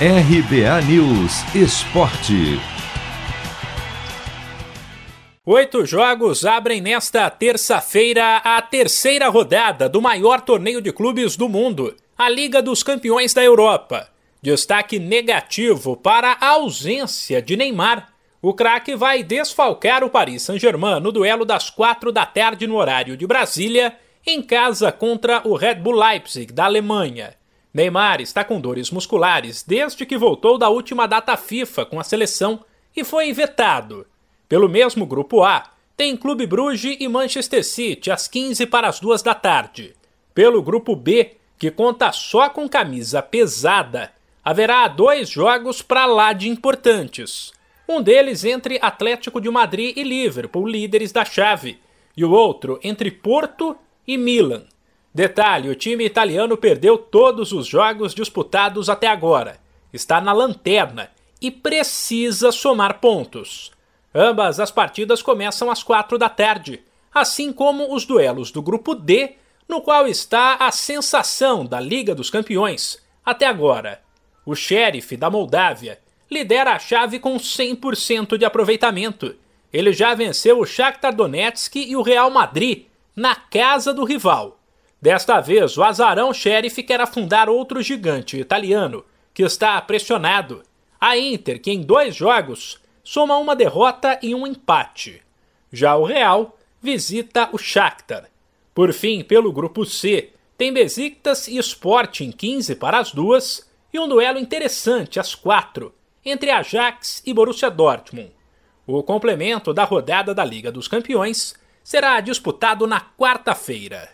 RBA News Esporte. Oito jogos abrem nesta terça-feira a terceira rodada do maior torneio de clubes do mundo, a Liga dos Campeões da Europa. Destaque negativo para a ausência de Neymar. O craque vai desfalcar o Paris Saint-Germain no duelo das quatro da tarde no horário de Brasília, em casa contra o Red Bull Leipzig da Alemanha. Neymar está com dores musculares desde que voltou da última data FIFA com a seleção e foi vetado. Pelo mesmo grupo A, tem Clube Bruges e Manchester City às 15 para as 2 da tarde. Pelo grupo B, que conta só com camisa pesada, haverá dois jogos para lá de importantes. Um deles entre Atlético de Madrid e Liverpool, líderes da chave, e o outro entre Porto e Milan. Detalhe: o time italiano perdeu todos os jogos disputados até agora. Está na lanterna e precisa somar pontos. Ambas as partidas começam às quatro da tarde, assim como os duelos do grupo D, no qual está a sensação da Liga dos Campeões até agora. O Sheriff da Moldávia lidera a chave com 100% de aproveitamento. Ele já venceu o Shakhtar Donetsk e o Real Madrid na casa do rival. Desta vez, o azarão xerife quer afundar outro gigante italiano, que está pressionado. A Inter, que em dois jogos soma uma derrota e um empate. Já o Real visita o Shakhtar. Por fim, pelo grupo C, tem Besiktas e Sporting 15 para as duas e um duelo interessante às quatro entre Ajax e Borussia Dortmund. O complemento da rodada da Liga dos Campeões será disputado na quarta-feira.